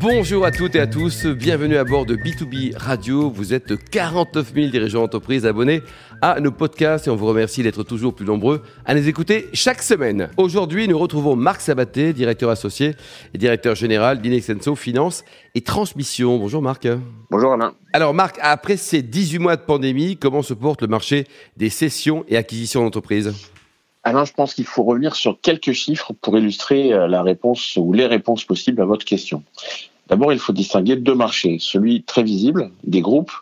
Bonjour à toutes et à tous, bienvenue à bord de B2B Radio. Vous êtes 49 000 dirigeants d'entreprise abonnés à nos podcasts et on vous remercie d'être toujours plus nombreux à les écouter chaque semaine. Aujourd'hui, nous retrouvons Marc Sabaté, directeur associé et directeur général d'Inexenso Finance et Transmission. Bonjour Marc. Bonjour Alain. Alors Marc, après ces 18 mois de pandémie, comment se porte le marché des cessions et acquisitions d'entreprises? Alain, je pense qu'il faut revenir sur quelques chiffres pour illustrer euh, la réponse ou les réponses possibles à votre question. D'abord, il faut distinguer deux marchés. Celui très visible des groupes,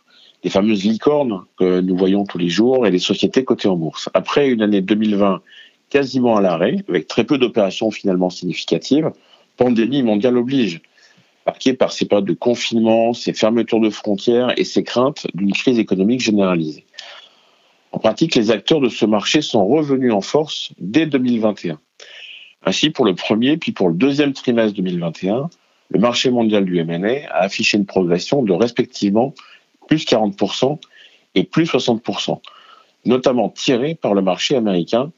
des fameuses licornes que nous voyons tous les jours et les sociétés cotées en bourse. Après une année 2020 quasiment à l'arrêt, avec très peu d'opérations finalement significatives, pandémie mondiale oblige, marquée par ces périodes de confinement, ces fermetures de frontières et ces craintes d'une crise économique généralisée. En pratique, les acteurs de ce marché sont revenus en force dès 2021. Ainsi, pour le premier puis pour le deuxième trimestre 2021, le marché mondial du M&A a affiché une progression de respectivement plus 40% et plus 60%, notamment tiré par le marché américain,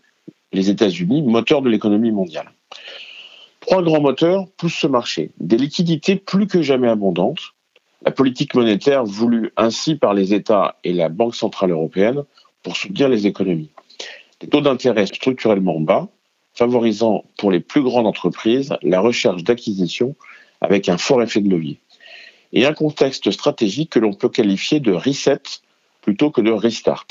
les États-Unis, moteur de l'économie mondiale. Trois grands moteurs poussent ce marché. Des liquidités plus que jamais abondantes, la politique monétaire voulue ainsi par les États et la Banque centrale européenne pour soutenir les économies. Des taux d'intérêt structurellement bas, favorisant pour les plus grandes entreprises la recherche d'acquisition avec un fort effet de levier. Et un contexte stratégique que l'on peut qualifier de reset plutôt que de restart.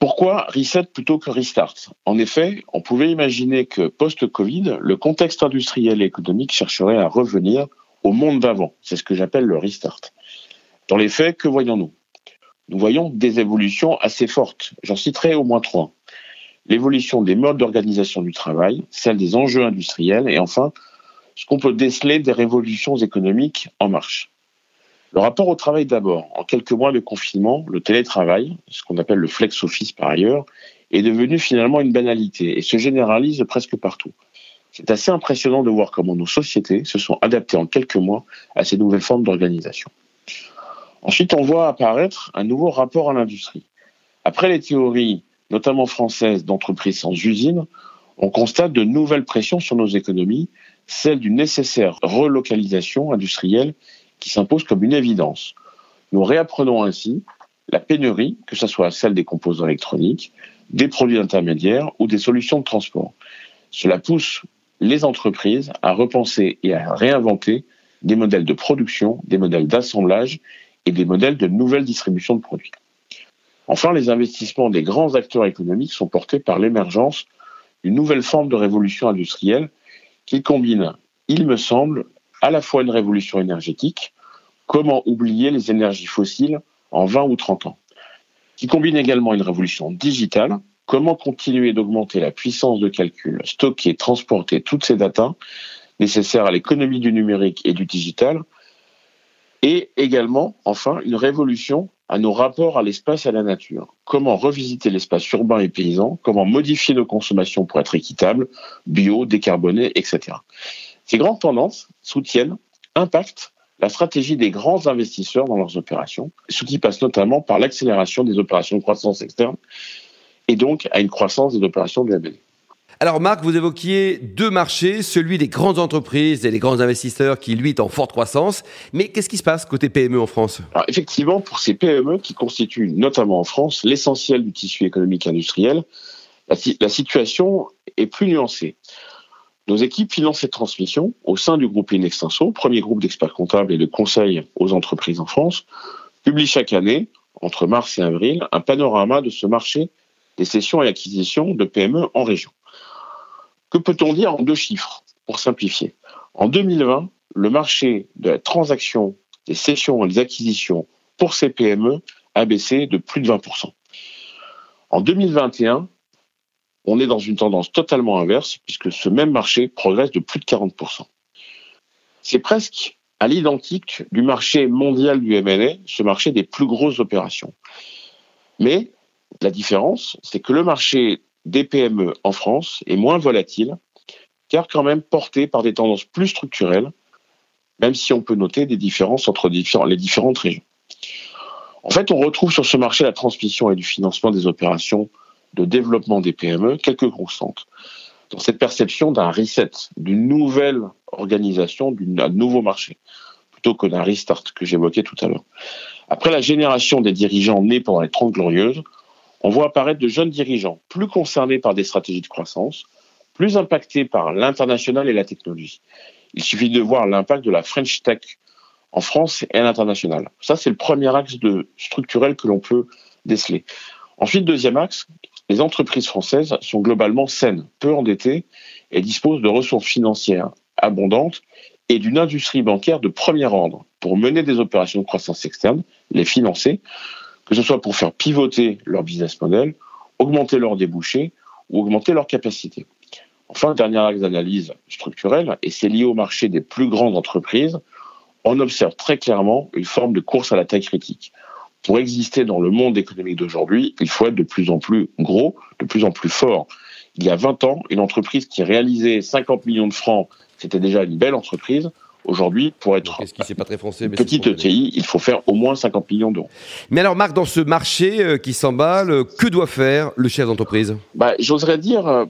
Pourquoi reset plutôt que restart? En effet, on pouvait imaginer que post-Covid, le contexte industriel et économique chercherait à revenir au monde d'avant. C'est ce que j'appelle le restart. Dans les faits, que voyons-nous? Nous voyons des évolutions assez fortes. J'en citerai au moins trois. L'évolution des modes d'organisation du travail, celle des enjeux industriels et enfin ce qu'on peut déceler des révolutions économiques en marche. Le rapport au travail d'abord. En quelques mois de confinement, le télétravail, ce qu'on appelle le flex office par ailleurs, est devenu finalement une banalité et se généralise presque partout. C'est assez impressionnant de voir comment nos sociétés se sont adaptées en quelques mois à ces nouvelles formes d'organisation. Ensuite, on voit apparaître un nouveau rapport à l'industrie. Après les théories, notamment françaises, d'entreprises sans usine, on constate de nouvelles pressions sur nos économies celle d'une nécessaire relocalisation industrielle qui s'impose comme une évidence. Nous réapprenons ainsi la pénurie, que ce soit celle des composants électroniques, des produits intermédiaires ou des solutions de transport. Cela pousse les entreprises à repenser et à réinventer des modèles de production, des modèles d'assemblage et des modèles de nouvelle distribution de produits. Enfin, les investissements des grands acteurs économiques sont portés par l'émergence d'une nouvelle forme de révolution industrielle qui combine, il me semble, à la fois une révolution énergétique, comment oublier les énergies fossiles en 20 ou 30 ans, qui combine également une révolution digitale, comment continuer d'augmenter la puissance de calcul, stocker, transporter toutes ces datas nécessaires à l'économie du numérique et du digital, et également, enfin, une révolution à nos rapports à l'espace et à la nature. Comment revisiter l'espace urbain et paysan, comment modifier nos consommations pour être équitables, bio, décarboné, etc. Ces grandes tendances soutiennent, impactent la stratégie des grands investisseurs dans leurs opérations, ce qui passe notamment par l'accélération des opérations de croissance externe et donc à une croissance des opérations de la alors Marc, vous évoquiez deux marchés, celui des grandes entreprises et des grands investisseurs qui, lui, est en forte croissance. Mais qu'est-ce qui se passe côté PME en France? Effectivement, pour ces PME qui constituent notamment en France l'essentiel du tissu économique industriel, la, situation est plus nuancée. Nos équipes finance et transmission au sein du groupe Inextenso, premier groupe d'experts comptables et de conseil aux entreprises en France, publient chaque année, entre mars et avril, un panorama de ce marché des cessions et acquisitions de PME en région. Que peut-on dire en deux chiffres, pour simplifier? En 2020, le marché de la transaction, des cessions et des acquisitions pour ces PME a baissé de plus de 20%. En 2021, on est dans une tendance totalement inverse, puisque ce même marché progresse de plus de 40%. C'est presque à l'identique du marché mondial du M&A, ce marché des plus grosses opérations. Mais la différence, c'est que le marché des PME en France est moins volatile, car quand même porté par des tendances plus structurelles, même si on peut noter des différences entre les différentes régions. En fait, on retrouve sur ce marché la transmission et du financement des opérations de développement des PME, quelques constantes. Dans cette perception d'un reset, d'une nouvelle organisation, d'un nouveau marché, plutôt que d'un restart que j'évoquais tout à l'heure. Après la génération des dirigeants nés pendant les Trente Glorieuses, on voit apparaître de jeunes dirigeants plus concernés par des stratégies de croissance, plus impactés par l'international et la technologie. Il suffit de voir l'impact de la French Tech en France et à l'international. Ça, c'est le premier axe de structurel que l'on peut déceler. Ensuite, deuxième axe, les entreprises françaises sont globalement saines, peu endettées et disposent de ressources financières abondantes et d'une industrie bancaire de premier ordre pour mener des opérations de croissance externe, les financer, que ce soit pour faire pivoter leur business model, augmenter leurs débouchés ou augmenter leurs capacités. Enfin, dernier axe d'analyse structurelle, et c'est lié au marché des plus grandes entreprises, on observe très clairement une forme de course à la taille critique. Pour exister dans le monde économique d'aujourd'hui, il faut être de plus en plus gros, de plus en plus fort. Il y a 20 ans, une entreprise qui réalisait 50 millions de francs, c'était déjà une belle entreprise. Aujourd'hui, pour être qui pas très français, une petite ETI, il faut faire au moins 50 millions d'euros. Mais alors, Marc, dans ce marché euh, qui s'emballe, que doit faire le chef d'entreprise? Bah, J'oserais dire, euh,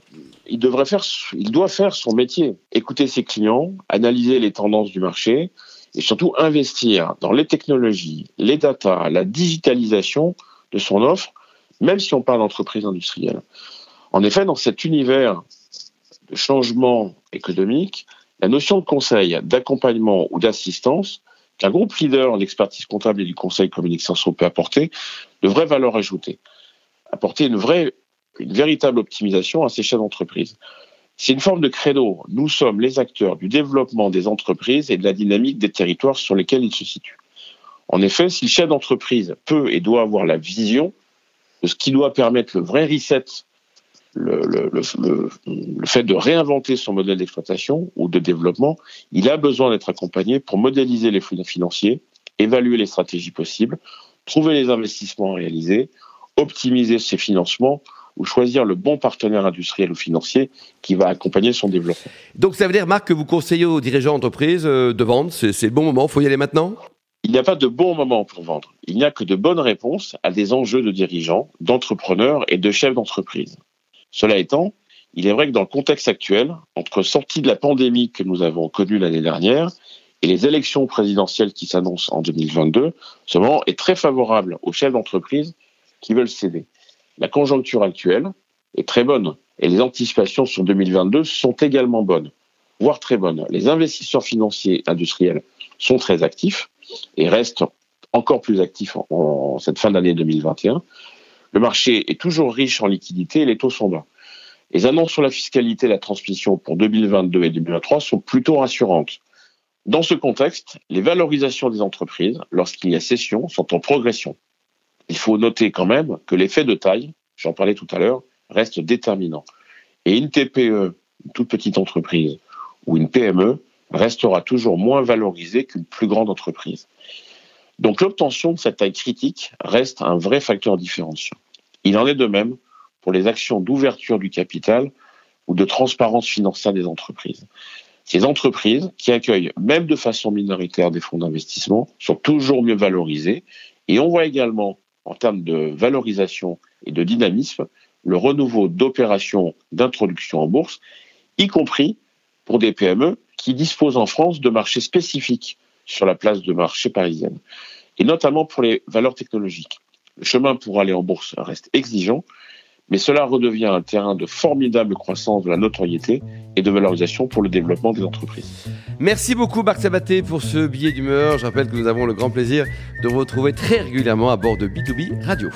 il devrait faire, il doit faire son métier, écouter ses clients, analyser les tendances du marché et surtout investir dans les technologies, les data, la digitalisation de son offre, même si on parle d'entreprise industrielle. En effet, dans cet univers de changement économique, la notion de conseil, d'accompagnement ou d'assistance qu'un groupe leader en expertise comptable et du conseil communication peut apporter, de vraies valeurs ajoutées, apporter une vraie, une véritable optimisation à ces chefs d'entreprise. C'est une forme de credo. Nous sommes les acteurs du développement des entreprises et de la dynamique des territoires sur lesquels ils se situent. En effet, si le chef d'entreprise peut et doit avoir la vision de ce qui doit permettre le vrai reset le, fait de réinventer son modèle d'exploitation ou de développement, il a besoin d'être accompagné pour modéliser les flux financiers, évaluer les stratégies possibles, trouver les investissements à réaliser, optimiser ses financements ou choisir le bon partenaire industriel ou financier qui va accompagner son développement. Donc ça veut dire, Marc, que vous conseillez aux dirigeants d'entreprise euh, de vendre, c'est le bon moment, il faut y aller maintenant? Il n'y a pas de bon moment pour vendre. Il n'y a que de bonnes réponses à des enjeux de dirigeants, d'entrepreneurs et de chefs d'entreprise. Cela étant, il est vrai que dans le contexte actuel, entre sortie de la pandémie que nous avons connue l'année dernière et les élections présidentielles qui s'annoncent en 2022, ce moment est très favorable aux chefs d'entreprise qui veulent céder. La conjoncture actuelle est très bonne et les anticipations sur 2022 sont également bonnes, voire très bonnes. Les investisseurs financiers industriels sont très actifs et restent encore plus actifs en, cette fin d'année 2021. Le marché est toujours riche en liquidités et les taux sont bas. Les annonces sur la fiscalité et la transmission pour 2022 et 2023 sont plutôt rassurantes. Dans ce contexte, les valorisations des entreprises, lorsqu'il y a cession, sont en progression. Il faut noter quand même que l'effet de taille, j'en parlais tout à l'heure, reste déterminant. Et une TPE, une toute petite entreprise, ou une PME, restera toujours moins valorisée qu'une plus grande entreprise. Donc l'obtention de cette taille critique reste un vrai facteur différenciant. Il en est de même pour les actions d'ouverture du capital ou de transparence financière des entreprises. Ces entreprises qui accueillent même de façon minoritaire des fonds d'investissement sont toujours mieux valorisées et on voit également en termes de valorisation et de dynamisme le renouveau d'opérations d'introduction en bourse, y compris pour des PME qui disposent en France de marchés spécifiques sur la place de marché parisienne, et notamment pour les valeurs technologiques. Le chemin pour aller en bourse reste exigeant, mais cela redevient un terrain de formidable croissance de la notoriété et de valorisation pour le développement des entreprises. Merci beaucoup Marc Sabaté pour ce billet d'humeur. Je rappelle que nous avons le grand plaisir de vous retrouver très régulièrement à bord de B2B Radio.